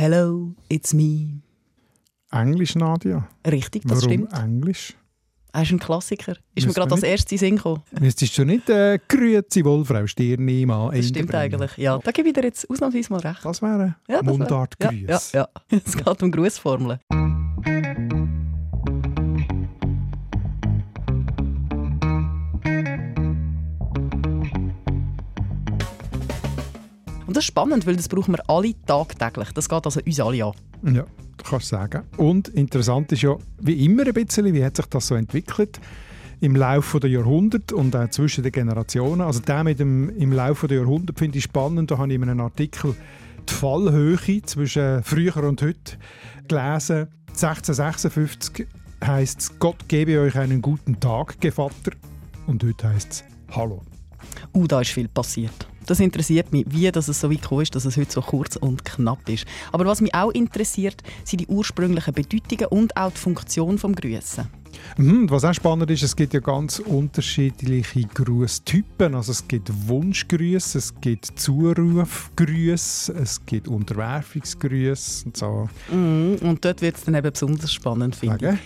Hello, it's me. Englisch, Nadia? Richtig, das Warum stimmt. Englisch? Er ist ein Klassiker. Ist mir gerade als erstes in Sinn gekommen. Müsstest du nicht äh, «Grüezi wohl, Frau Stirni, mal Das stimmt eigentlich. Ja, da gebe ich dir jetzt ausnahmsweise mal recht. Das wäre Ja, Mundart-Grüß. Ja, ja, ja. Es geht um Grußformeln. Das ist spannend, weil das brauchen wir alle tagtäglich. Das geht also uns alle an. Ja, kannst du sagen. Und interessant ist ja, wie immer ein bisschen, wie hat sich das so entwickelt im Laufe der Jahrhunderte und auch zwischen den Generationen. Also der mit dem im Laufe der Jahrhunderte finde ich spannend. Da habe ich in einem Artikel die Fallhöhe zwischen früher und heute gelesen. 1656 heißt es Gott gebe euch einen guten Tag, Gevatter. Und heute heißt es Hallo. Uh, da ist viel passiert. Das interessiert mich, wie dass es so weit gekommen ist, dass es heute so kurz und knapp ist. Aber was mich auch interessiert, sind die ursprünglichen Bedeutungen und auch die Funktion vom Grüßen. Mhm, was auch spannend ist, es gibt ja ganz unterschiedliche Grüßtypen. Also es gibt Wunschgrüße, es gibt Zurufgrüße, es gibt Unterwerfungsgrüße und so. Mhm, Und dort wird es dann eben besonders spannend, finde ich.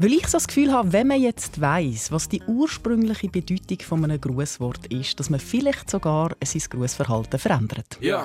Weil ich so das Gefühl habe, wenn man jetzt weiss, was die ursprüngliche Bedeutung von einem Grußwort ist, dass man vielleicht sogar sein Grußverhalten verändert. Ja.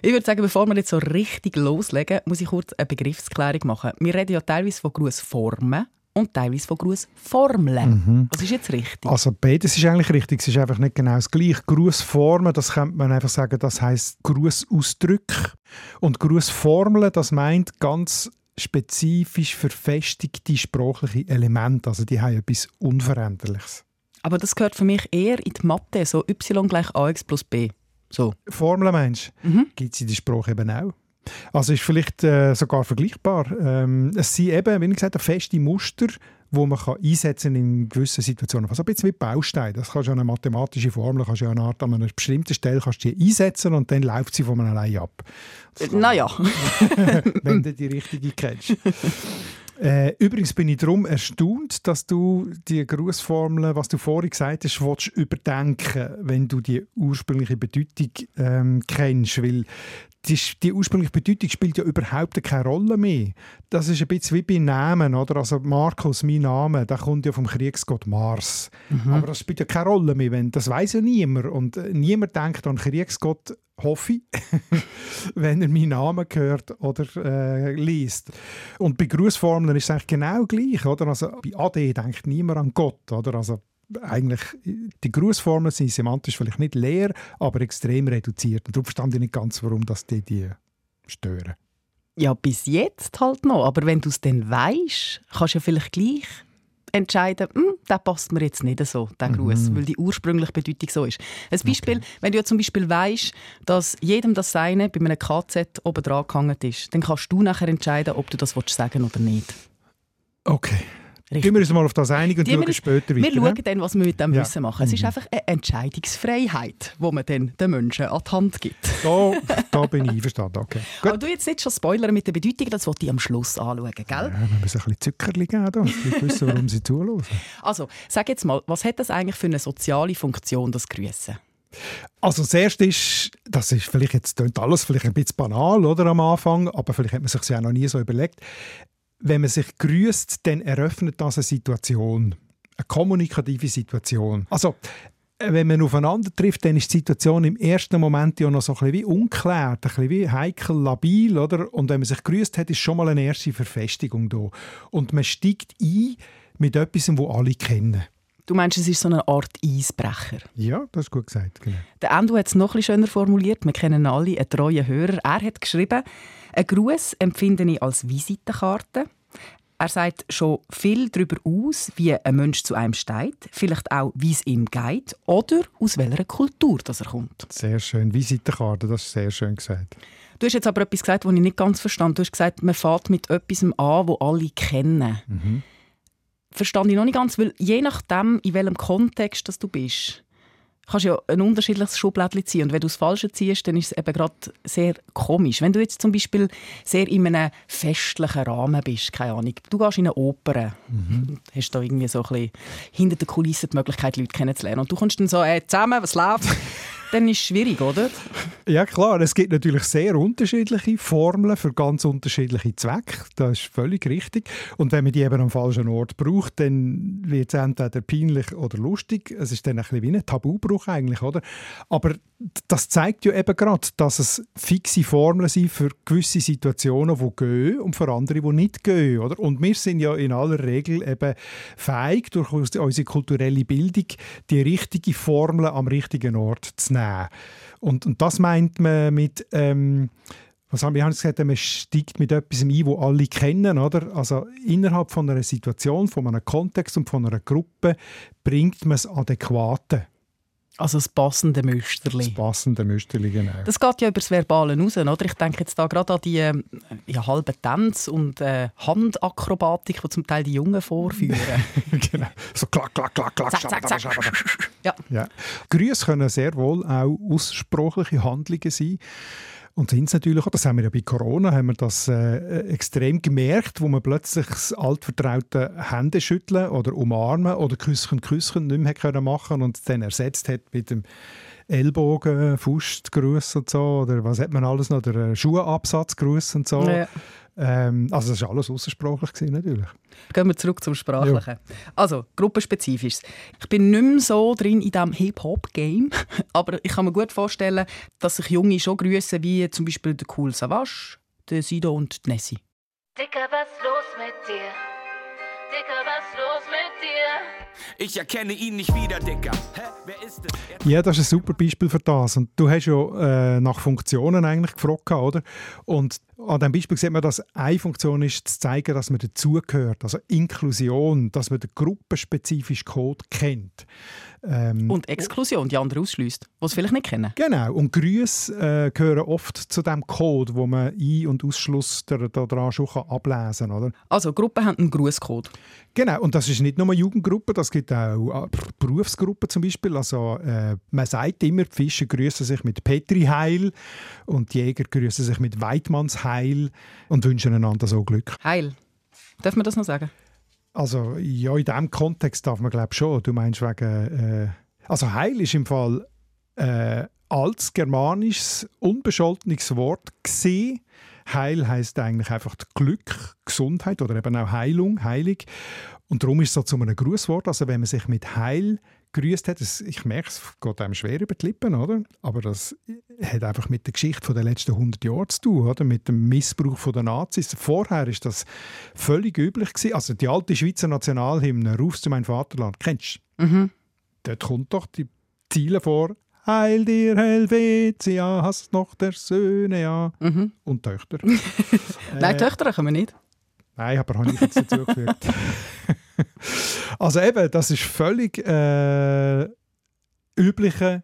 Ich würde sagen, bevor wir jetzt so richtig loslegen, muss ich kurz eine Begriffsklärung machen. Wir reden ja teilweise von Grußformen und teilweise von Grußformeln. Was ist jetzt richtig? Also beides ist eigentlich richtig, es ist einfach nicht genau das gleiche. Grußformen, das könnte man einfach sagen, das heißt Grußausdrücke. Und Grußformeln, das meint ganz spezifisch verfestigte sprachliche Elemente. Also die haben etwas Unveränderliches. Aber das gehört für mich eher in die Mathe, so y gleich ax plus b. So. Formeln meinst du? Mhm. Gibt es in der Sprache eben auch. Also ist vielleicht äh, sogar vergleichbar. Ähm, es sind eben, wie gesagt feste Muster, wo man kann einsetzen in gewissen Situationen. Also ein bisschen wie Bausteine. Das kannst du an eine mathematische Formel, kannst du ja eine Art, an einer bestimmten Stelle kannst du die einsetzen und dann läuft sie von allein ab. Äh, Naja. wenn du die richtige kennst. Äh, übrigens bin ich darum erstaunt, dass du die Grußformel, was du vorhin gesagt hast, willst überdenken, wenn du die ursprüngliche Bedeutung ähm, kennst, weil die, die ursprüngliche Bedeutung spielt ja überhaupt keine Rolle mehr. Das ist ein bisschen wie bei Namen, oder? Also Markus, mein Name, der kommt ja vom Kriegsgott Mars. Aber das spielt ja keine Rolle mehr, wenn das weiß ja niemand und niemand denkt an Kriegsgott, hoffe ich, wenn er meinen Namen hört oder äh, liest. Und bei Grußformeln ist es eigentlich genau gleich, oder? Also bei AD denkt niemand an Gott, oder? Also eigentlich, die Grußformeln sind semantisch vielleicht nicht leer, aber extrem reduziert. Und darum verstand ich nicht ganz, warum das die, die stören. Ja, bis jetzt halt noch. Aber wenn du es dann weißt, kannst du ja vielleicht gleich entscheiden, hm, der passt mir jetzt nicht so, der Gruß, weil die ursprüngliche Bedeutung so ist. Ein Beispiel, wenn du ja zum Beispiel weißt, dass jedem das Seine bei einem KZ oben dran gehangen ist, dann kannst du nachher entscheiden, ob du das willst sagen oder nicht. Okay. Richtig. Gehen wir uns mal auf das einig und schauen wir- später Wir weiter. schauen ne? dann, was wir mit dem Ja. Wissen machen. Es ist einfach eine Entscheidungsfreiheit, die man dann den Menschen an die Hand gibt. Da, da bin ich einverstanden. Okay. Gut. Aber du jetzt nicht schon spoilern mit der Bedeutung, das wollte ich am Schluss anschauen, gell? Ja, wir müssen ein bisschen Zuckerli geben, da. dass die wissen, warum sie zuhören. Also, sag jetzt mal, was hat das eigentlich für eine soziale Funktion, das Grüßen? Also das Erste ist, das ist vielleicht jetzt klingt alles vielleicht ein bisschen banal oder, am Anfang, aber vielleicht hat man sich ja noch nie so überlegt. Wenn man sich grüßt, dann eröffnet das eine Situation, eine kommunikative Situation. Also äh, wenn man aufeinander trifft, dann ist die Situation im ersten Moment ja noch so ein bisschen wie unklar, ein bisschen wie heikel, labil, oder? Und wenn man sich grüßt hat, ist schon mal eine erste Verfestigung da. Und man steigt ein mit etwas, wo alle kennen. Du meinst, es ist so eine Art Eisbrecher. Ja, das ist gut gesagt. Genau. Der Endo hat es noch ein bisschen schöner formuliert. Wir kennen alle einen treuen Hörer. Er hat geschrieben, einen Gruß empfinde ich als Visitenkarte. Er sagt schon viel darüber aus, wie ein Mensch zu einem steht, vielleicht auch, wie es ihm geht oder aus welcher Kultur das er kommt. Sehr schön. Visitenkarte, das ist sehr schön gesagt. Du hast jetzt aber etwas gesagt, das ich nicht ganz verstand. Du hast gesagt, man fährt mit etwas an, wo alle kennen. Mhm. Verstand ich noch nicht ganz, weil je nachdem, in welchem Kontext das du bist, kannst ja ein unterschiedliches Schublädchen ziehen. Und wenn du das Falsche ziehst, dann ist es eben gerade sehr komisch. Wenn du jetzt zum Beispiel sehr in einem festlichen Rahmen bist, keine Ahnung, du gehst in eine Oper, mhm. hast da irgendwie so ein bisschen hinter den Kulissen die Möglichkeit, Leute kennenzulernen. Und du kommst dann so, hey, zusammen, was läuft? Dann ist es schwierig, oder? Ja klar, es gibt natürlich sehr unterschiedliche Formeln für ganz unterschiedliche Zwecke. Das ist völlig richtig. Und wenn man die eben am falschen Ort braucht, dann wird es entweder peinlich oder lustig. Es ist dann ein bisschen wie ein Tabubruch eigentlich, oder? Aber das zeigt ja eben gerade, dass es fixe Formeln sind für gewisse Situationen, die gehen und für andere, die nicht gehen, oder? Und wir sind ja in aller Regel eben fähig, durch unsere kulturelle Bildung, die richtige Formel am richtigen Ort zu nehmen. Und, und das meint man mit... Ähm, was haben wir haben gesagt, man steigt mit etwas ein, wo alle kennen, oder? Also innerhalb von einer Situation, von einem Kontext und von einer Gruppe bringt man das Adäquate. Also das passende Müsterli. Das passende Müsterli, genau. Das geht ja über das Verbale raus, oder? Ich denke jetzt da gerade an die äh, ja, halben Tanz- und äh, Handakrobatik, die zum Teil die Jungen vorführen. genau. So klack, klack, klack, klack. Zack, zack, zack. ja. ja. Grüße können sehr wohl auch aussprachliche Handlungen sein. Und sind natürlich auch, das haben wir ja bei Corona, haben wir das äh, extrem gemerkt, wo man plötzlich das altvertraute Händeschütteln oder Umarmen oder Küsschen, Küsschen nicht mehr können machen und dann ersetzt hat mit dem Ellbogen, Faustgruß und so oder was hat man alles noch, der äh, Schuhabsatzgruß und so. Ja. Ähm, also das war alles aussprachlich natürlich. Gehen wir zurück zum Sprachlichen. Ja. Also, gruppenspezifisch. Ich bin nicht mehr so drin in diesem Hip-Hop-Game, aber ich kann mir gut vorstellen, dass sich Junge schon grüßen wie zum Beispiel der Cool Savage, der Sido und die Nessie. Dicker, was los mit dir? Dicker, was los mit dir? Ich erkenne ihn nicht wieder, Dicker. Hä? Wer ist es? Ja, das ist ein super Beispiel für das. Und du hast ja äh, nach Funktionen eigentlich gefragt, oder? Und an diesem Beispiel sieht man, dass eine Funktion ist, zu zeigen, dass man dazugehört. Also Inklusion, dass man den gruppenspezifischen Code kennt. Ähm, und Exklusion, die andere ausschließt, die es vielleicht nicht kennen. Genau. Und Grüße äh, gehören oft zu dem Code, wo man Ein- und Ausschluss daran schon ablesen kann. Oder? Also Gruppen haben einen Grußcode. Genau. Und das ist nicht nur Jugendgruppen, das gibt auch äh, Berufsgruppen zum Beispiel. Also äh, man sagt immer, die Fischer grüßen sich mit Petri Heil und die Jäger grüßen sich mit Weidmanns Heil und wünschen einander so Glück. Heil. Darf man das noch sagen? Also ja, in diesem Kontext darf man glaube schon. Du meinst wegen... Äh, also Heil ist im Fall äh, als germanisches, unbescholtenes Wort gesehen. Heil heißt eigentlich einfach Glück, Gesundheit oder eben auch Heilung, heilig. Und darum ist es so zu einem Grußwort. Also wenn man sich mit Heil grüßt hat, das, ich merke, es geht einem schwer über die Lippen, oder? Aber das hat einfach mit der Geschichte der letzten 100 Jahre zu tun, oder? Mit dem Missbrauch der Nazis. Vorher ist das völlig üblich gewesen. Also die alte Schweizer Nationalhymne «Rufst du mein Vaterland», kennst du? Mhm. Dort kommt doch die Ziele vor Heil dir Helvetia, hast noch der Söhne, ja. Mhm. Und Töchter. Nein, äh, Töchter können wir nicht. Nein, aber habe ich jetzt dazugefügt. also eben, das ist völlig äh, übliche,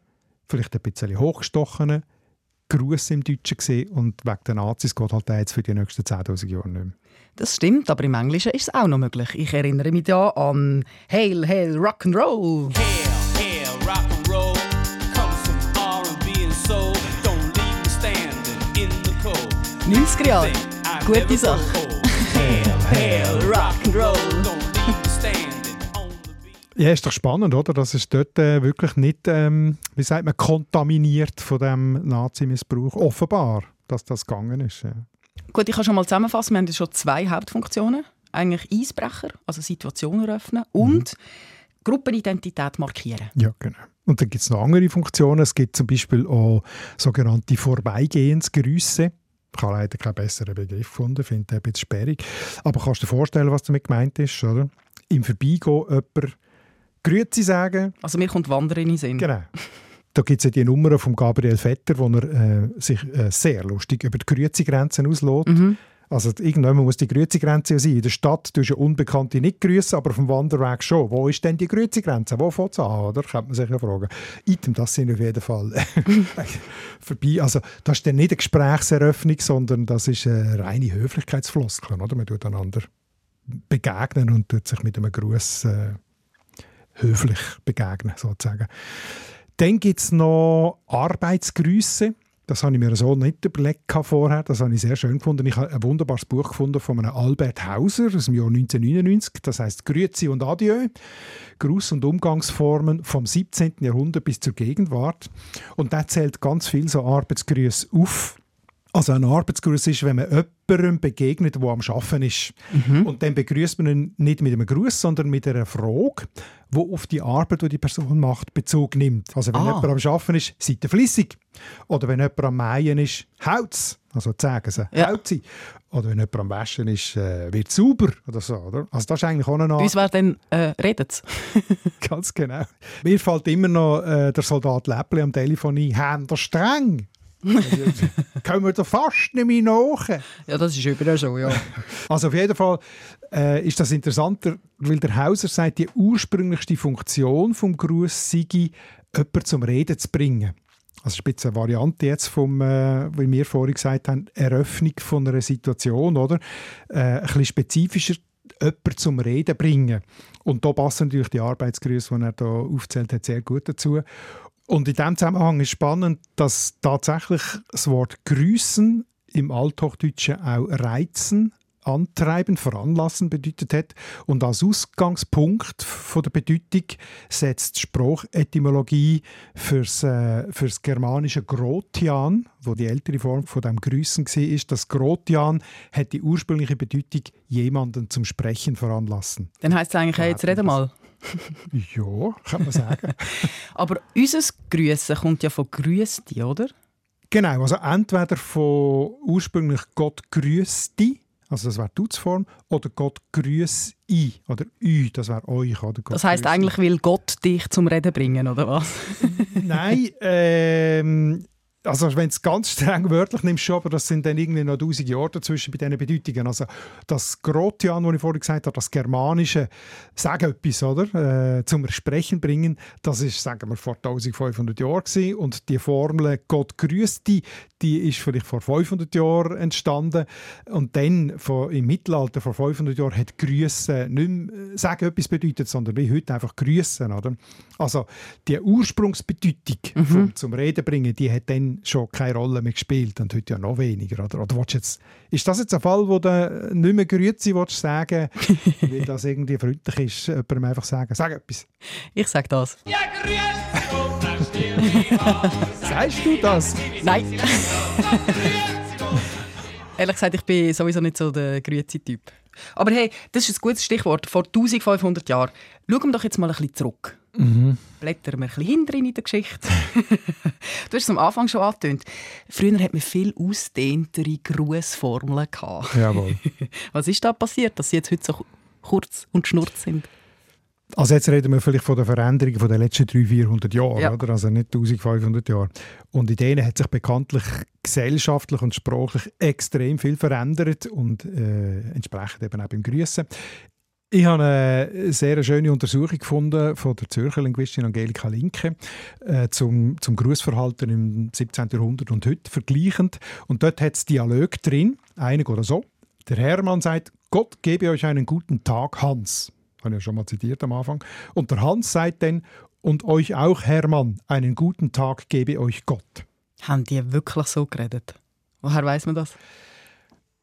vielleicht ein bisschen hochgestochene Gruß im Deutschen gesehen und wegen der Nazis geht halt jetzt für die nächsten 10'000 Jahre nicht mehr. Das stimmt, aber im Englischen ist es auch noch möglich. Ich erinnere mich da an Hail, Hail, Rock'n'Roll. Hail, Hail, Rock'n'Roll. 90er Jahre. Gute Sache. Hail, Hail, Rock'n'Roll. Ja, ist doch spannend, oder? Das ist dort äh, wirklich nicht, ähm, wie sagt man, kontaminiert von dem Nazi-Missbrauch. Offenbar, dass das gegangen ist. Ja. Gut, ich kann schon mal zusammenfassen. Wir haben schon zwei Hauptfunktionen. Eigentlich Eisbrecher, also Situationen eröffnen und mhm. Gruppenidentität markieren. Ja, genau. Und dann gibt es noch andere Funktionen. Es gibt zum Beispiel auch sogenannte Vorbeigehensgrüße. Ich habe leider keinen besseren Begriff gefunden, finde den ein bisschen sperrig. Aber kannst du dir vorstellen, was damit gemeint ist, oder? Im Vorbeigehen jemand Grüezi sagen. Also mir kommt Wanderin in Sinn. Genau. Da gibt es ja die Nummer von Gabriel Vetter, wo er äh, sich äh, sehr lustig über die Grüezi-Grenzen auslässt. Mhm. Also irgendwann muss die Grüezi-Grenze sein. In der Stadt tust du Unbekannte nicht grüßen, aber auf dem Wanderweg schon. Wo ist denn die Grüezi-Grenze? Wo fängt es an, oder? Könnte man sich ja fragen. Item, das sind auf jeden Fall vorbei. Also das ist dann nicht eine Gesprächseröffnung, sondern das ist eine reine Höflichkeitsfloskel, oder? Man tut einander begegnen und tut sich mit einem Gruß äh, höflich begegnen, sozusagen. Dann gibt es noch Arbeitsgrüße. Das habe ich mir so nicht überlegt vorher. Das habe ich sehr schön gefunden. Ich habe ein wunderbares Buch gefunden von einem Albert Hauser aus dem Jahr 1999. Das heißt Grüezi und Adieu. Gruß- und Umgangsformen vom 17. Jahrhundert bis zur Gegenwart. Und der zählt ganz viel so Arbeitsgrüße auf. Also ein Arbeitsgruß ist, wenn man jemandem begegnet, der am Arbeiten ist. Mhm. Und dann begrüßt man ihn nicht mit einem Gruß, sondern mit einer Frage, die auf die Arbeit, die die Person macht, Bezug nimmt. Also wenn ah. jemand am Arbeiten ist, seid ihr flüssig. Oder wenn jemand am Mähen ist, haut's. Also sagen sie, ja. haut sie. Oder wenn jemand am Waschen ist, äh, wird sauber oder so. Oder? Also das ist eigentlich auch eine Uns wäre dann, äh, redet Ganz genau. Mir fällt immer noch äh, der Soldat Läppli am Telefon ein, «Haben streng?» Können wir da fast nicht mehr nach. Ja, das ist überall so, ja. Also auf jeden Fall äh, ist das interessanter, weil der Hauser sagt, die ursprünglichste Funktion vom Gruß sei, jemanden zum Reden zu bringen. Also ist eine Variante jetzt vom, äh, wie wir vorhin gesagt haben, Eröffnung von einer Situation, oder? Äh, ein bisschen spezifischer jemanden zum Reden bringen. Und da passen natürlich die Arbeitsgrüße, die er hier aufzählt hat, sehr gut dazu. Und in diesem Zusammenhang ist spannend, dass tatsächlich das Wort grüßen im Althochdeutschen auch reizen, antreiben, veranlassen bedeutet hat. Und als Ausgangspunkt von der Bedeutung setzt die Sprachetymologie fürs, äh, fürs germanische Grotian, wo die ältere Form von dem Grüßen war, ist. Das Grotian hat die ursprüngliche Bedeutung jemanden zum Sprechen veranlassen. Dann heißt es eigentlich, hey, jetzt rede mal. ja, kann man sagen. Aber unser Grüßen kommt ja von Grüßti, oder? Genau, also entweder von ursprünglich Gott grüßti, also das wäre die Dutzform, oder Gott grüß i oder ü, das wäre euch. Oder Gott das heißt eigentlich, will Gott dich zum Reden bringen, oder was? Nein, ähm, also wenn du es ganz streng wörtlich nimmst, aber das sind dann irgendwie noch tausend Jahre dazwischen bei diesen Bedeutungen. Also das Grotian, das ich vorhin gesagt habe, das Germanische, sagen etwas, oder? Äh, zum Sprechen bringen, das ist, sagen wir, vor 1500 Jahren gewesen. und die Formel «Gott grüßt dich», die ist vielleicht vor 500 Jahren entstanden und dann von, im Mittelalter, vor 500 Jahren, hat «Grüßen» nicht mehr «sagen» etwas bedeutet, sondern wie heute einfach «grüßen», oder? Also die Ursprungsbedeutung mhm. vom zum Reden bringen, die hat dann schon keine Rolle mehr gespielt und heute ja noch weniger. Oder, oder jetzt, ist das jetzt ein Fall, wo du nicht mehr Grüezi willst sagen weil das irgendwie freundlich ist, jemandem einfach sagen, sag etwas. Ich sag das. Ja, Sagst du das? Nein. Ehrlich gesagt, ich bin sowieso nicht so der Grüezi-Typ. Aber hey, das ist ein gutes Stichwort. Vor 1500 Jahren. Schauen wir doch jetzt mal ein bisschen zurück. Mhm. Blättern wir ein bisschen hinter in der Geschichte. du hast es am Anfang schon angetönt. Früher hat man viel ausdehntere Grußformeln. Jawohl. Was ist da passiert, dass sie jetzt heute so kurz und schnurz sind? Also jetzt reden wir vielleicht von der Veränderung von den letzten 300, 400 Jahren, ja. oder? also nicht 1500 Jahre. Und in denen hat sich bekanntlich gesellschaftlich und sprachlich extrem viel verändert und äh, entsprechend eben auch beim Grüßen. Ich habe eine sehr schöne Untersuchung gefunden von der Zürcher Linguistin Angelika Linke äh, zum, zum Grußverhalten im 17. Jahrhundert und heute vergleichend. Und dort hat es Dialog drin, einig oder so. Der Hermann sagt, Gott gebe euch einen guten Tag, Hans. Habe ich ja schon mal zitiert am Anfang. Und der Hans sagt dann, und euch auch, Hermann, einen guten Tag gebe euch Gott. Haben die wirklich so geredet? Woher weiß man das?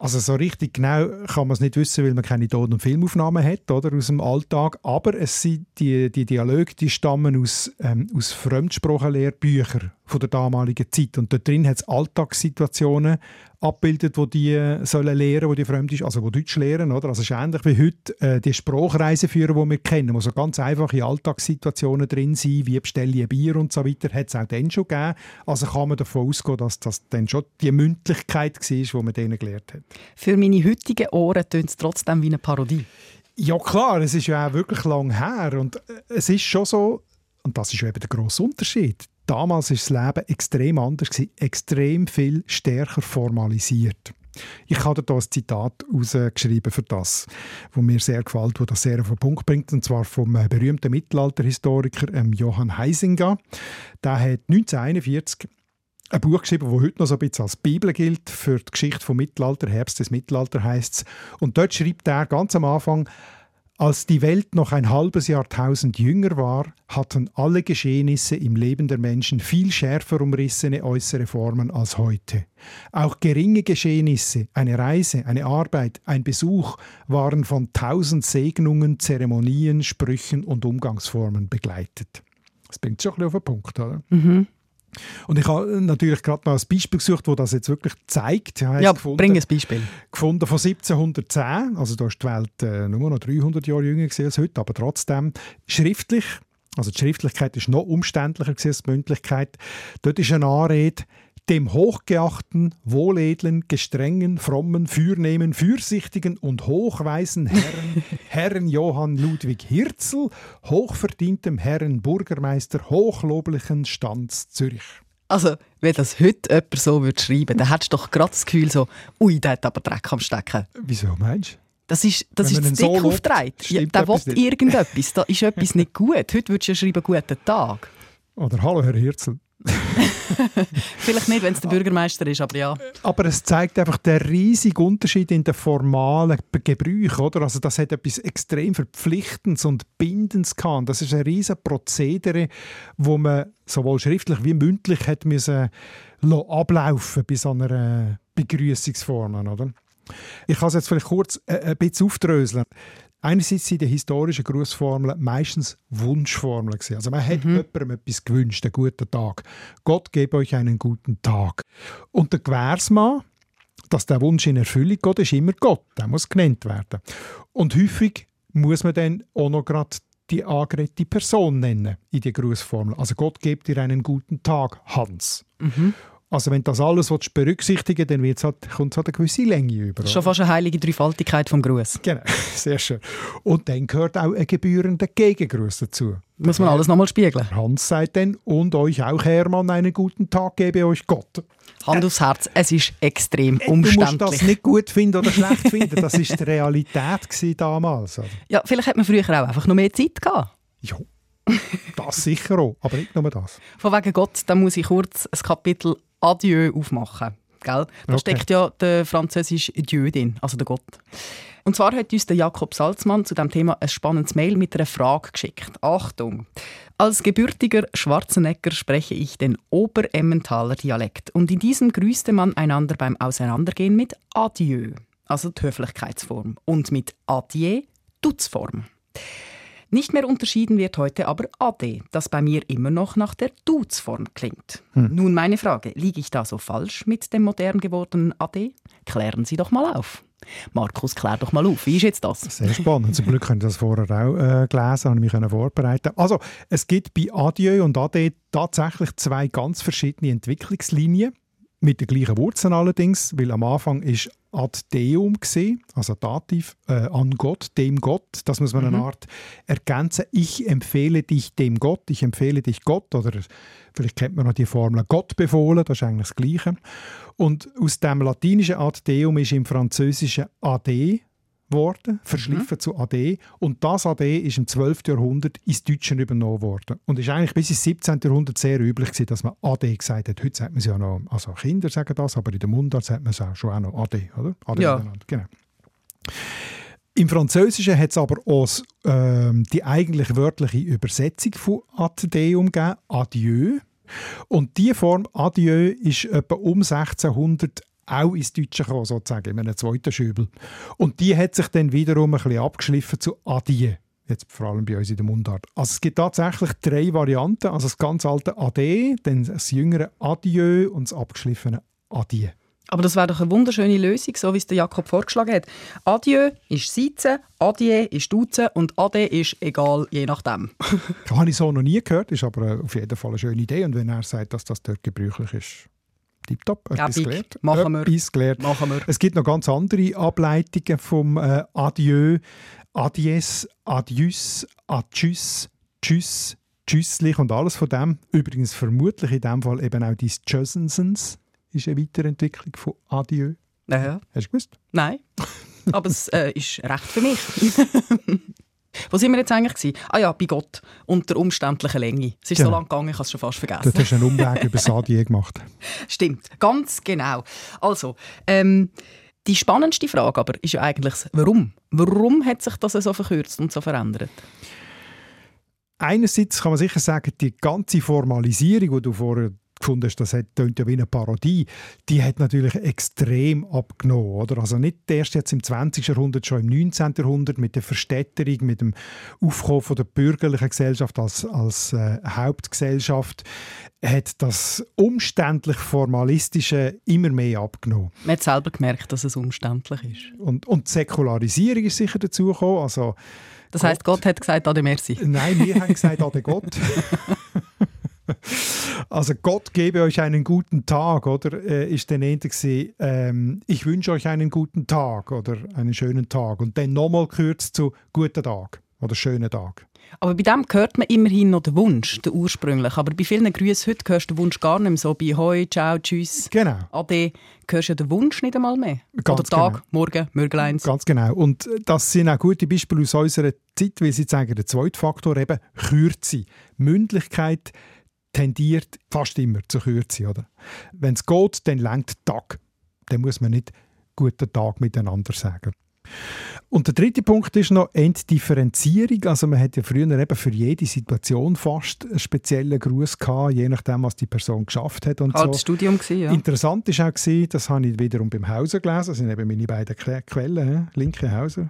Also so richtig genau kann man es nicht wissen, weil man keine Ton- und Filmaufnahmen hat oder, aus dem Alltag. Aber es sind die, die Dialoge die stammen aus, ähm, aus Fremdsprachenlehrbüchern von der damaligen Zeit. Und dort drin hat es Alltagssituationen abbildet, wo die äh, sollen lernen, wo die Fremd also wo Deutsch lernen, oder? Also es ist ähnlich wie heute äh, die Sprachreiseführer, die wir kennen, wo so ganz einfache Alltagssituationen drin sind, wie bestelle ich ein Bier und so weiter, hat es auch dann schon gegeben. Also kann man davon ausgehen, dass das dann schon die Mündlichkeit war, die man denen gelernt hat. Für meine heutigen Ohren tönt es trotzdem wie eine Parodie. Ja klar, es ist ja auch wirklich lang her und äh, es ist schon so, und das ist eben der grosse Unterschied damals war das Leben extrem anders, extrem viel stärker formalisiert. Ich habe da ein Zitat rausgeschrieben für das, wo mir sehr gefällt, wo das sehr auf den Punkt bringt, und zwar vom äh, berühmten Mittelalterhistoriker ähm, Johann Heisinger. Der hat 1941 ein Buch geschrieben, das heute noch so ein bisschen als Bibel gilt für die Geschichte vom Mittelalter, Herbst des Mittelalters heißt es. Und dort schreibt er ganz am Anfang, als die Welt noch ein halbes Jahrtausend jünger war, hatten alle Geschehnisse im Leben der Menschen viel schärfer umrissene äußere Formen als heute. Auch geringe Geschehnisse, eine Reise, eine Arbeit, ein Besuch waren von tausend Segnungen, Zeremonien, Sprüchen und Umgangsformen begleitet. Das bringt schon ein bisschen auf den Punkt, oder? Mhm. Und ich habe natürlich gerade mal ein Beispiel gesucht, wo das jetzt wirklich zeigt. Ja, gefunden, bring ein Beispiel. Gefunden von 1710, also da ist die Welt äh, nur noch 300 Jahre jünger als heute, aber trotzdem schriftlich, also die Schriftlichkeit ist noch umständlicher als die Mündlichkeit. Dort ist eine Anrede, dem hochgeachten, wohledlen, gestrengen, frommen, fürnehmen, fürsichtigen und hochweisen Herrn, Herrn Johann Ludwig Hirzel, hochverdientem Herrn Bürgermeister hochloblichen Stands Zürich. Also, wenn das heute jemand so würde schreiben dann hättest du doch gerade das Gefühl so, ui, der hat aber Dreck am Stecken. Wieso meinst du? Das ist, das ist das so Dick aufgetragen. Ja, der will irgendetwas, da ist etwas nicht gut. Heute würdest du ja schreiben, guten Tag. Oder Hallo, Herr Hirzel. Vielleicht nicht, wenn es der Bürgermeister ist, aber ja. Aber es zeigt einfach den riesigen Unterschied in den formalen Gebräuchen, oder? Also das hat etwas extrem Verpflichtendes und Bindendes gehabt. Das ist ein riesiges Prozedere, wo man sowohl schriftlich wie mündlich hat müssen ablaufen bei so einer Begrüßungsform, oder? Ich kann es jetzt vielleicht kurz äh, ein bisschen aufdröseln. Einerseits sind die historischen Grußformeln meistens Wunschformeln. Also man hat mhm. jemandem etwas gewünscht, einen guten Tag. Gott gebe euch einen guten Tag. Und der Gewährsmann, dass der Wunsch in Erfüllung geht, ist immer Gott. Der muss genannt werden. Und häufig muss man dann auch noch gerade die angeredete Person nennen in die Grußformel. Also Gott gibt dir einen guten Tag, Hans. Mhm. Also wenn das alles berücksichtigen dann halt, kommt es halt eine gewisse Länge über. Schon fast eine heilige Dreifaltigkeit vom Gruß. Genau, sehr schön. Und dann gehört auch ein gebührender Gegengruß dazu. Muss man alles nochmal spiegeln. Hans sagt dann, und euch auch, Hermann, einen guten Tag gebe euch Gott. Hand aufs Herz, es ist extrem umständlich. Du musst das nicht gut finden oder schlecht finden, das war die Realität damals. Ja, vielleicht hat man früher auch einfach noch mehr Zeit gehabt. Ja. Das sicher auch, aber nicht nur das. Von wegen Gott, da muss ich kurz ein Kapitel Adieu aufmachen. Gell? Da okay. steckt ja der französische Dieu drin, also der Gott. Und zwar hat uns der Jakob Salzmann zu dem Thema ein spannendes Mail mit einer Frage geschickt. Achtung! Als gebürtiger Schwarzenegger spreche ich den Oberemmentaler Dialekt und in diesem grüßte man einander beim Auseinandergehen mit Adieu, also die Höflichkeitsform, und mit Adieu, Dutzform. Nicht mehr unterschieden wird heute aber Ade, das bei mir immer noch nach der Duzform klingt. Hm. Nun meine Frage, liege ich da so falsch mit dem modern gewordenen Ade? Klären Sie doch mal auf. Markus, klär doch mal auf. Wie ist jetzt das? Sehr spannend. Zum Glück können Sie das vorher auch äh, gelesen und mich vorbereiten. Also, es gibt bei Adieu und Ade tatsächlich zwei ganz verschiedene Entwicklungslinien. Mit den gleichen Wurzeln allerdings, weil am Anfang ist ad Deum gesehen, also Dativ, äh, an Gott, dem Gott. Das muss man mhm. eine Art ergänzen. Ich empfehle dich dem Gott, ich empfehle dich Gott. Oder vielleicht kennt man noch die Formel Gott befohlen, das ist eigentlich das Gleiche. Und aus dem latinischen ad Deum ist im Französischen ade worden, verschliffen mhm. zu AD. Und das AD ist im 12. Jahrhundert ins Deutsche übernommen worden. Und es ist eigentlich bis ins 17. Jahrhundert sehr üblich gewesen, dass man AD gesagt hat. Heute sagt man es ja noch, also Kinder sagen das, aber in der Mundart sagt man es auch schon auch noch AD, oder? AD ja. Genau. Im Französischen hat es aber auch ähm, die eigentlich wörtliche Übersetzung von AD umgegeben, Adieu. Und diese Form Adieu ist etwa um 1600 auch ins Deutsche gekommen, sozusagen, in einem zweiten Schübel. Und die hat sich dann wiederum ein bisschen abgeschliffen zu Adie. Jetzt vor allem bei uns in der Mundart. Also es gibt tatsächlich drei Varianten. Also das ganz alte Ade, dann das jüngere Adieu und das abgeschliffene Adie. Aber das wäre doch eine wunderschöne Lösung, so wie es der Jakob vorgeschlagen hat. Adieu ist Seizen, Adie ist Duzen und Ade ist egal, je nachdem. das habe ich so noch nie gehört, ist aber auf jeden Fall eine schöne Idee. Und wenn er sagt, dass das dort gebräuchlich ist, Tipptopp, etwas Epic. gelernt. Machen wir. Etwas gelernt. Machen wir. Es gibt noch ganz andere Ableitungen vom äh, Adieu, Adies, Adius, Adjus, Tschüss, Tschüsslich und alles von dem. Übrigens vermutlich in dem Fall eben auch die Tschössensens ist eine Weiterentwicklung von Adieu. Ja. Hast du gewusst? Nein, aber es äh, ist recht für mich. Wo sind wir jetzt eigentlich? Gewesen? Ah ja, bei Gott. Unter umständlicher Länge. Es ist Genau. so lange gegangen, ich habe es schon fast vergessen. Dort hast du einen Umweg über Sadie gemacht. Stimmt, ganz genau. Also, ähm, die spannendste Frage aber ist ja eigentlich, das Warum? Warum hat sich das so verkürzt und so verändert? Einerseits kann man sicher sagen, die ganze Formalisierung, die du vorher gefunden hast, das tönt ja wie eine Parodie, die hat natürlich extrem abgenommen. Oder? Also nicht erst jetzt im 20. Jahrhundert, schon im 19. Jahrhundert mit der Verstädterung, mit dem Aufkommen von der bürgerlichen Gesellschaft als, als äh, Hauptgesellschaft, hat das umständlich Formalistische immer mehr abgenommen. Man hat selber gemerkt, dass es umständlich ist. Und, und die Säkularisierung ist sicher dazugekommen. Also, Das heisst, Gott hat gesagt, Ade Merci. Nein, wir haben gesagt, Ade Gott. Also Gott gebe euch einen guten Tag, oder? Äh, ist eher gewesen, ähm, ich wünsche euch einen guten Tag oder einen schönen Tag. Und dann nochmal kürzt zu guten Tag oder schönen Tag. Aber bei dem hört man immerhin noch den Wunsch, den ursprünglich. Aber bei vielen Grüßen heute hörst du den Wunsch gar nicht mehr. So bei Hoi, Ciao, Tschüss, Genau, Ade, hörst du ja den Wunsch nicht einmal mehr. Ganz Oder Tag, genau. Morgen, Mörgleins. ganz genau. Und das sind auch gute Beispiele aus unserer Zeit, weil sie zeigen, der zweite Faktor eben Kürze. Mündlichkeit tendiert fast immer zur Kürze, oder? Wenn es geht, dann lenkt Tag. Dann muss man nicht guten Tag miteinander sagen. Und der dritte Punkt ist noch Entdifferenzierung. Also man hat ja früher eben für jede Situation fast einen speziellen Gruß gehabt, je nachdem, was die Person geschafft hat und Halt so. Studium gewesen, ja. Interessant ist auch, gewesen, das habe ich wiederum beim Hauser gelesen, das sind eben meine beiden Que- Quellen, linke Hauser,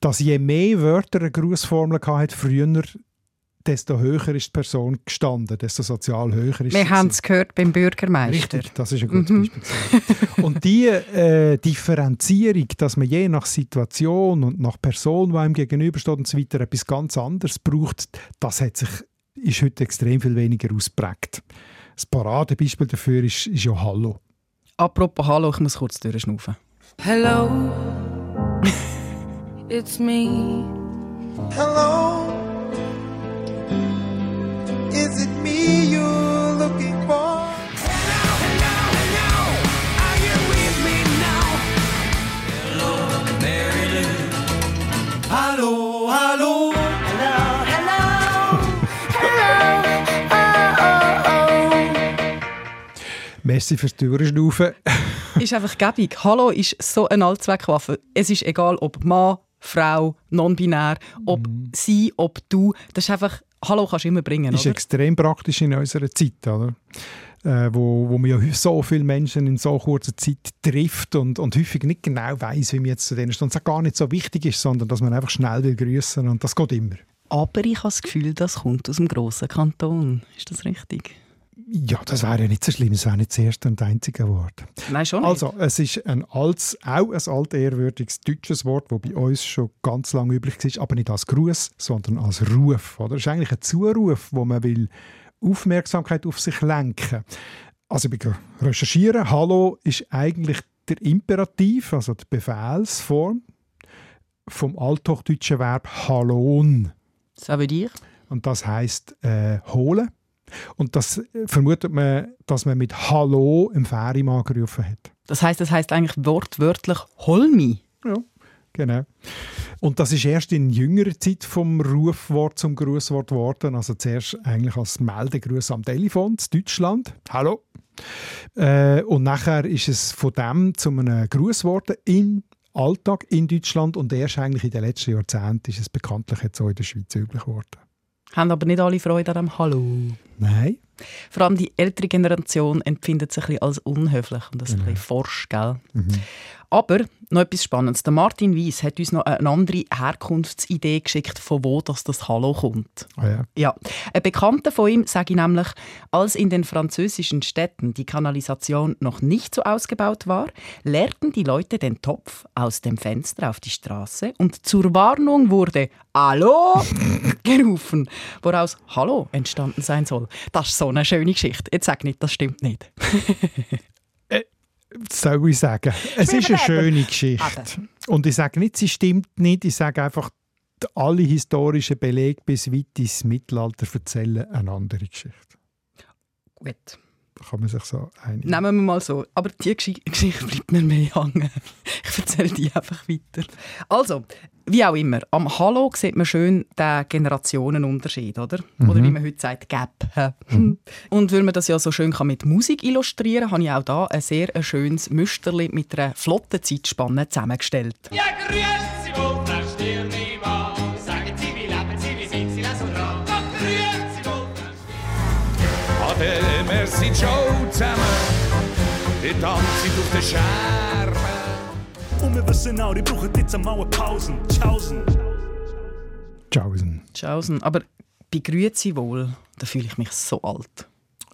dass je mehr Wörter eine Grußformel hatte, früher, desto höher ist die Person gestanden, desto sozial höher ist Wir sie haben es gehört beim Bürgermeister. Richtig, das ist ein gutes Mhm. Beispiel. Und die äh, Differenzierung, dass man je nach Situation und nach Person, die einem gegenübersteht und so weiter, etwas ganz anderes braucht, das hat sich, ist heute extrem viel weniger ausprägt. Das Paradebeispiel dafür ist, ist ja Hallo. Apropos Hallo, ich muss kurz durchschnaufen. Hello, it's me. Hello, Merci fürs Durchschnaufen. ist einfach gäbig. Hallo ist so eine Allzweckwaffe. Es ist egal, ob Mann, Frau, non-binär, ob sie, ob du. Das ist einfach, Hallo kannst du immer bringen, ist oder? extrem praktisch in unserer Zeit, oder? Äh, wo, wo man ja so viele Menschen in so kurzer Zeit trifft und, und häufig nicht genau weiß, wie man jetzt zu denen steht. Und es gar nicht so wichtig ist, sondern dass man einfach schnell will grüßen und das geht immer. Aber ich habe das Gefühl, das kommt aus dem grossen Kanton. Ist das richtig? Ja, das wäre ja nicht so schlimm, es wäre nicht das erste und einzige Wort. Nein, schon nicht. Also, es ist ein altes, auch ein altehrwürdiges deutsches Wort, das bei uns schon ganz lange üblich war, aber nicht als Gruß, sondern als Ruf. Oder? Es ist eigentlich ein Zuruf, wo man will Aufmerksamkeit auf sich lenken. Also ich bin recherchieren. Hallo ist eigentlich der Imperativ, also die Befehlsform vom althochdeutschen Verb hallon. So wie ich. Und das heißt äh, holen. Und das äh, vermutet man, dass man mit Hallo im Fährimann gerufen hat. Das heißt, das heißt eigentlich wortwörtlich «Hol mich». Ja, genau. Und das ist erst in jüngerer Zeit vom Rufwort zum Grußwort geworden. Also zuerst eigentlich als Meldegruß am Telefon in Deutschland. Hallo. Äh, und nachher ist es von dem zu einem Grußwort im Alltag in Deutschland und erst eigentlich in den letzten Jahrzehnten ist es bekanntlich jetzt auch in der Schweiz üblich geworden. Haben aber nicht alle Freude an dem «Hallo». Nein. Vor allem die ältere Generation empfindet es ein bisschen als unhöflich und das ein bisschen forsch, gell? Aber noch etwas Spannendes. Der Martin Weiss hat uns noch eine andere Herkunftsidee geschickt, von wo das, das Hallo kommt. Ah, ja. Ja, ein Bekannter von ihm sage ich nämlich, als in den französischen Städten die Kanalisation noch nicht so ausgebaut war, leerten die Leute den Topf aus dem Fenster auf die Straße und zur Warnung wurde «Hallo!» gerufen, woraus «Hallo» entstanden sein soll. Das ist so eine schöne Geschichte. Jetzt sag nicht, das stimmt nicht. soll ich sagen? Es ist eine schöne Geschichte. Und ich sage nicht, sie stimmt nicht. Ich sage einfach, alle historischen Belege bis weit ins Mittelalter erzählen eine andere Geschichte. Gut. Kann man sich so einigen. Nehmen wir mal so. Aber die Gesch Geschichte bleibt mir mehr hängen. Ich erzähle die einfach weiter. Also, wie auch immer, am Hallo sieht man schön den Generationenunterschied, oder? Oder wie man heute sagt, Gap. Und weil man das ja so schön kann mit Musik illustrieren kann, habe ich auch da ein sehr schönes Müsterli mit einer flotten Zeitspanne zusammengestellt. Ja, grüezi wohl, zusammen. Ihr tanzt auf der Scherbe. Und wir wissen auch, die brauchen jetzt einmal eine Pause. Tschaußen. Tschaußen. Tschaußen. Aber bei Grüezi wohl, da fühle ich mich so alt.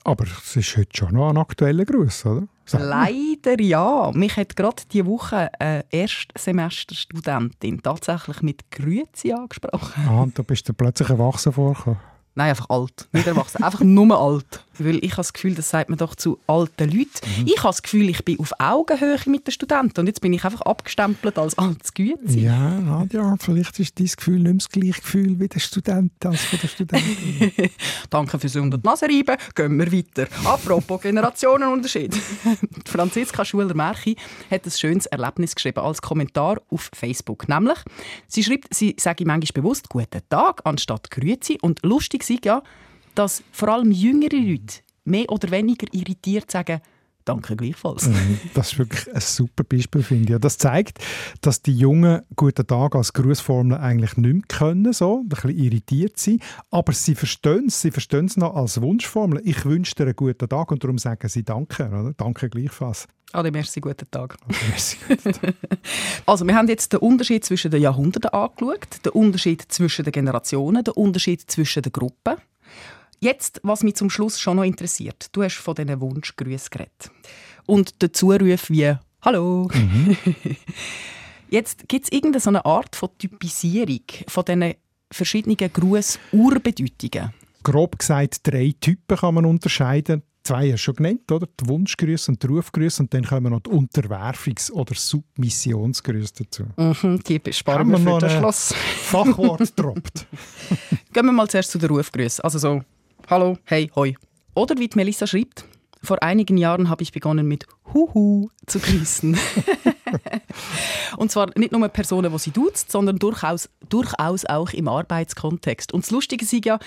Aber es ist heute schon noch ein aktueller Gruß, oder? Sag. Leider ja. Mich hat gerade diese Woche eine Erstsemesterstudentin tatsächlich mit Grüezi angesprochen. Ah, und da bist du plötzlich erwachsen vorgekommen. Nein, einfach alt. Nicht erwachsen. einfach nur alt. Weil ich habe das Gefühl, das sagt man doch zu alten Leuten. Ich habe das Gefühl, ich bin auf Augenhöhe mit den Studenten. Und jetzt bin ich einfach abgestempelt als altes Güezi. Ja, Nadja, vielleicht ist dein Gefühl nicht mehr das gleiche Gefühl wie der Student als von der Studentin. Danke fürs unter die Nase reiben. Gehen wir weiter. Apropos Generationenunterschied. Franziska Schuler-Märchi hat ein schönes Erlebnis geschrieben als Kommentar auf Facebook. Nämlich, sie schreibt, sie sage manchmal bewusst «Guten Tag» anstatt «Grüezi». Und lustig sei ja, dass vor allem jüngere Leute mehr oder weniger irritiert sagen «Danke gleichfalls». Das ist wirklich ein super Beispiel, finde ich. Das zeigt, dass die Jungen «Guten Tag» als Grußformel eigentlich nicht mehr können, so, ein bisschen irritiert sind. Aber sie verstehen es, sie verstehen es noch als Wunschformel. Ich wünsche dir einen guten Tag und darum sagen sie «Danke». Oder? «Danke gleichfalls». Ade, merci, guten Tag. Merci. Also, wir haben jetzt den Unterschied zwischen den Jahrhunderten angeschaut, den Unterschied zwischen den Generationen, den Unterschied zwischen den Gruppen. Jetzt, was mich zum Schluss schon noch interessiert. Du hast von diesen Wunschgrüßen geredet. Und den Zuruf wie «Hallo». Jetzt gibt es irgendeine so eine Art von Typisierung von diesen verschiedenen Gruß-Urbedeutungen. Grob gesagt, drei Typen kann man unterscheiden. Zwei hast du schon genannt, oder? Die Wunschgrüße und die Rufgrüße. Und dann kommen noch die Unterwerfungs- oder Submissionsgrüße dazu. Mhm, die sparen wir wir für eine- Schluss. Fachwort droppt. Gehen wir mal zuerst zu den Rufgrüßen. Also so, hallo, hey, hoi. Oder wie Melissa schreibt, vor einigen Jahren habe ich begonnen mit Huhu zu grüßen. Und zwar nicht nur Personen, die sie duzt, sondern durchaus, durchaus auch im Arbeitskontext. Und das Lustige ist ja,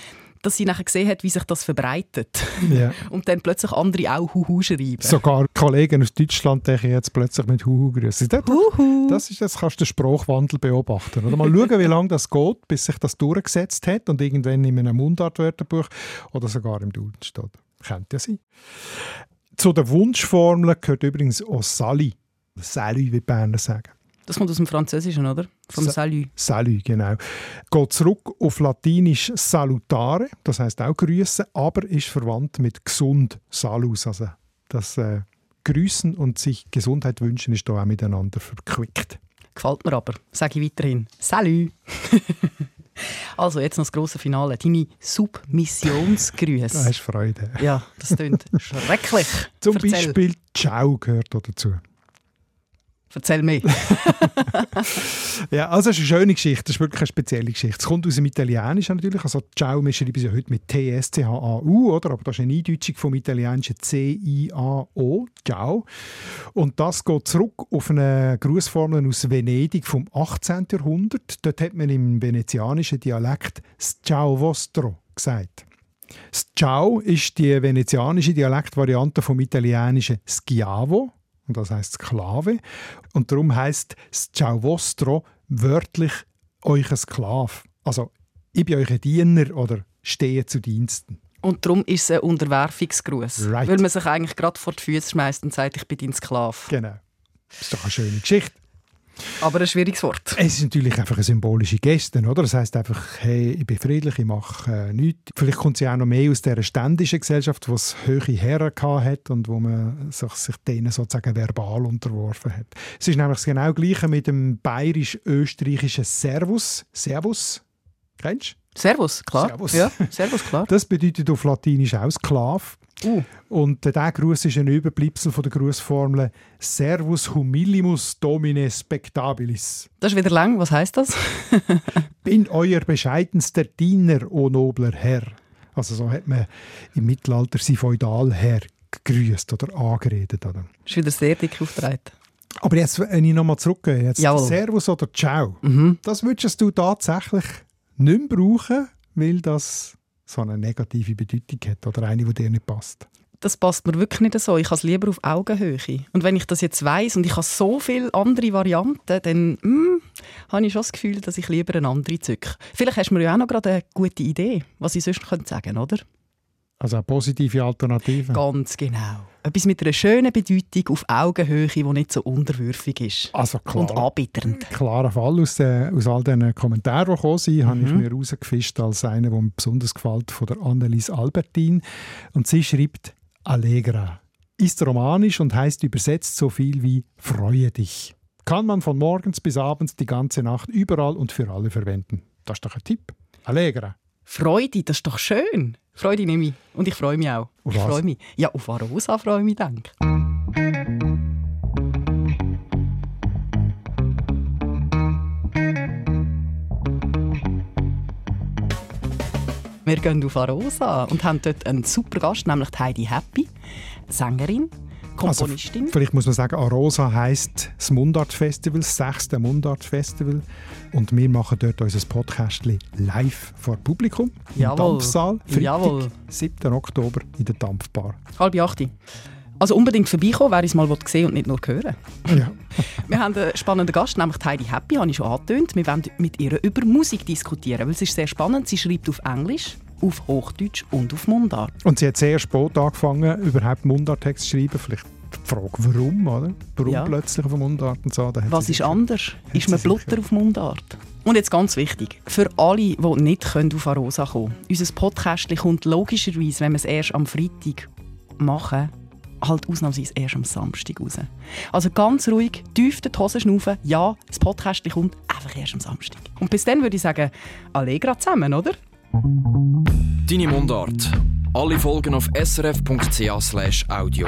dass sie nachher gesehen hat, wie sich das verbreitet. Ja. Und dann plötzlich andere auch Huhu schreiben. Sogar Kollegen aus Deutschland denken jetzt plötzlich mit Huhu grüßen. Das, Huhu. das ist jetzt kannst du den Sprachwandel beobachten. Oder mal schauen, wie lange das geht, bis sich das durchgesetzt hat und irgendwann in einem Mundartwörterbuch oder sogar im Duden steht. Könnte ja sein. Zu den Wunschformeln gehört übrigens auch Sali. Salut, wie Berner sagen. Das kommt aus dem Französischen, oder? Vom Sa- Salut. Salut, genau. Geht zurück auf Latinisch salutare, das heißt auch grüßen, aber ist verwandt mit gesund, salus. Also das äh, Grüßen und sich Gesundheit wünschen ist da auch miteinander verquickt. Gefällt mir aber. Sage ich weiterhin. Salut! also, jetzt noch das grosse Finale. Deine Da Submissionsgrüße. hast du Freude. Ja, das klingt schrecklich. Zum Erzähl. Beispiel Ciao gehört dazu. Erzähl mir. Ja, also es ist eine schöne Geschichte, das ist wirklich eine spezielle Geschichte. Es kommt aus dem Italienischen natürlich, also Ciao, wir schreiben ja heute mit T-S-C-H-A-U, oder? aber das ist eine Eindeutschung vom Italienischen C-I-A-O, Ciao. Und das geht zurück auf eine Grußformel aus Venedig vom 18. Jahrhundert. Dort hat man im venezianischen Dialekt «Ciao vostro» gesagt. Das Ciao ist die venezianische Dialektvariante vom italienischen Schiavo, und das heißt Sklave. Und darum heißt Ciao vostro wörtlich euch Sklav. Also ich bin euch ein Diener oder stehe zu Diensten. Und darum ist es ein Unterwerfungsgruß. Right. Weil man sich eigentlich gerade vor die Füße schmeißt und sagt, ich bin dein Sklave. Genau. Das ist doch eine schöne Geschichte. Aber ein schwieriges Wort. Es ist natürlich einfach eine symbolische Geste, oder? Das heißt einfach, hey, ich bin friedlich, ich mache äh, nichts. Vielleicht kommt sie auch noch mehr aus dieser ständischen Gesellschaft, wo es hohe Herren hat und wo man sich, sich denen sozusagen verbal unterworfen hat. Es ist nämlich das genau Gleiche mit dem bayerisch-österreichischen Servus. Servus, kennst du? Servus, klar. Servus. Ja, Servus, klar. Das bedeutet auf Latinisch auch Sklav. Uh. Und äh, dieser Gruß ist ein Überbleibsel von der Grußformel Servus humillimus domine spectabilis. Das ist wieder lang. Was heißt das? Bin euer bescheidenster Diener, o nobler Herr. Also so hat man im Mittelalter sein Feudalherr gegrüßt oder angeredet. Oder? ist wieder sehr dick aufgetragen. Aber jetzt, wenn ich nochmal zurückgehe, jetzt Jawohl. Servus oder Ciao, Mhm. das würdest du tatsächlich nicht mehr brauchen, weil das so eine negative Bedeutung hat oder eine, die dir nicht passt. Das passt mir wirklich nicht so. Ich habe es lieber auf Augenhöhe. Und wenn ich das jetzt weiß und ich habe so viele andere Varianten, dann mm, habe ich schon das Gefühl, dass ich lieber eine andere zücke. Vielleicht hast du mir ja auch noch gerade eine gute Idee, was ich sonst könnte sagen oder? Also eine positive Alternative. Ganz genau. Etwas mit einer schönen Bedeutung auf Augenhöhe, die nicht so unterwürfig ist. Also Und klar, anbitternd. klarer Fall aus, äh, aus all diesen Kommentaren, die gekommen sind, habe Mhm. ich mir rausgefischt als einer, der mir besonders gefällt, von der Annelies Albertin. Und sie schreibt Allegra. Ist romanisch und heißt übersetzt so viel wie Freue dich. Kann man von morgens bis abends die ganze Nacht überall und für alle verwenden. Das ist doch ein Tipp. Allegra. Freude, das ist doch schön. Freude nehme ich. Und ich freue mich auch. Auf ich freue mich. Ja, auf Arosa freue ich mich, denke. Wir gehen auf Arosa und haben dort einen super Gast, nämlich Heidi Happy, Sängerin, Also, Komponistin. vielleicht muss man sagen, Arosa heisst das Mundart-Festival, das sechste Mundart-Festival. Und wir machen dort unser Podcast live vor Publikum im Jawohl. Dampfsaal. Freitag, Jawohl. 7. Oktober in der Dampfbar. Halb acht. Also unbedingt vorbeikommen, wer es mal sehen und nicht nur hören. Ja. Wir haben einen spannenden Gast, nämlich Heidi Happy, habe ich schon angetönt. Wir wollen mit ihr über Musik diskutieren, weil es ist sehr spannend. Sie schreibt auf Englisch, auf Hochdeutsch und auf Mundart. Und sie hat sehr spät angefangen, überhaupt Mundarttext zu schreiben. Vielleicht die Frage, warum, oder? Warum Ja. plötzlich auf Mundart und so. Was ist anders? Ist man. Blutter auf Mundart? Und jetzt ganz wichtig, für alle, die nicht können auf Arosa kommen können. Unser Podcast kommt logischerweise, wenn wir es erst am Freitag machen, halt ausnahmsweise erst am Samstag raus. Also ganz ruhig, tief die Hose schnaufen. Ja, das Podcast kommt einfach erst am Samstag. Und bis dann würde ich sagen, Allegra zusammen, oder? Deine Mundart. Alle Folgen auf srf.ch/audio.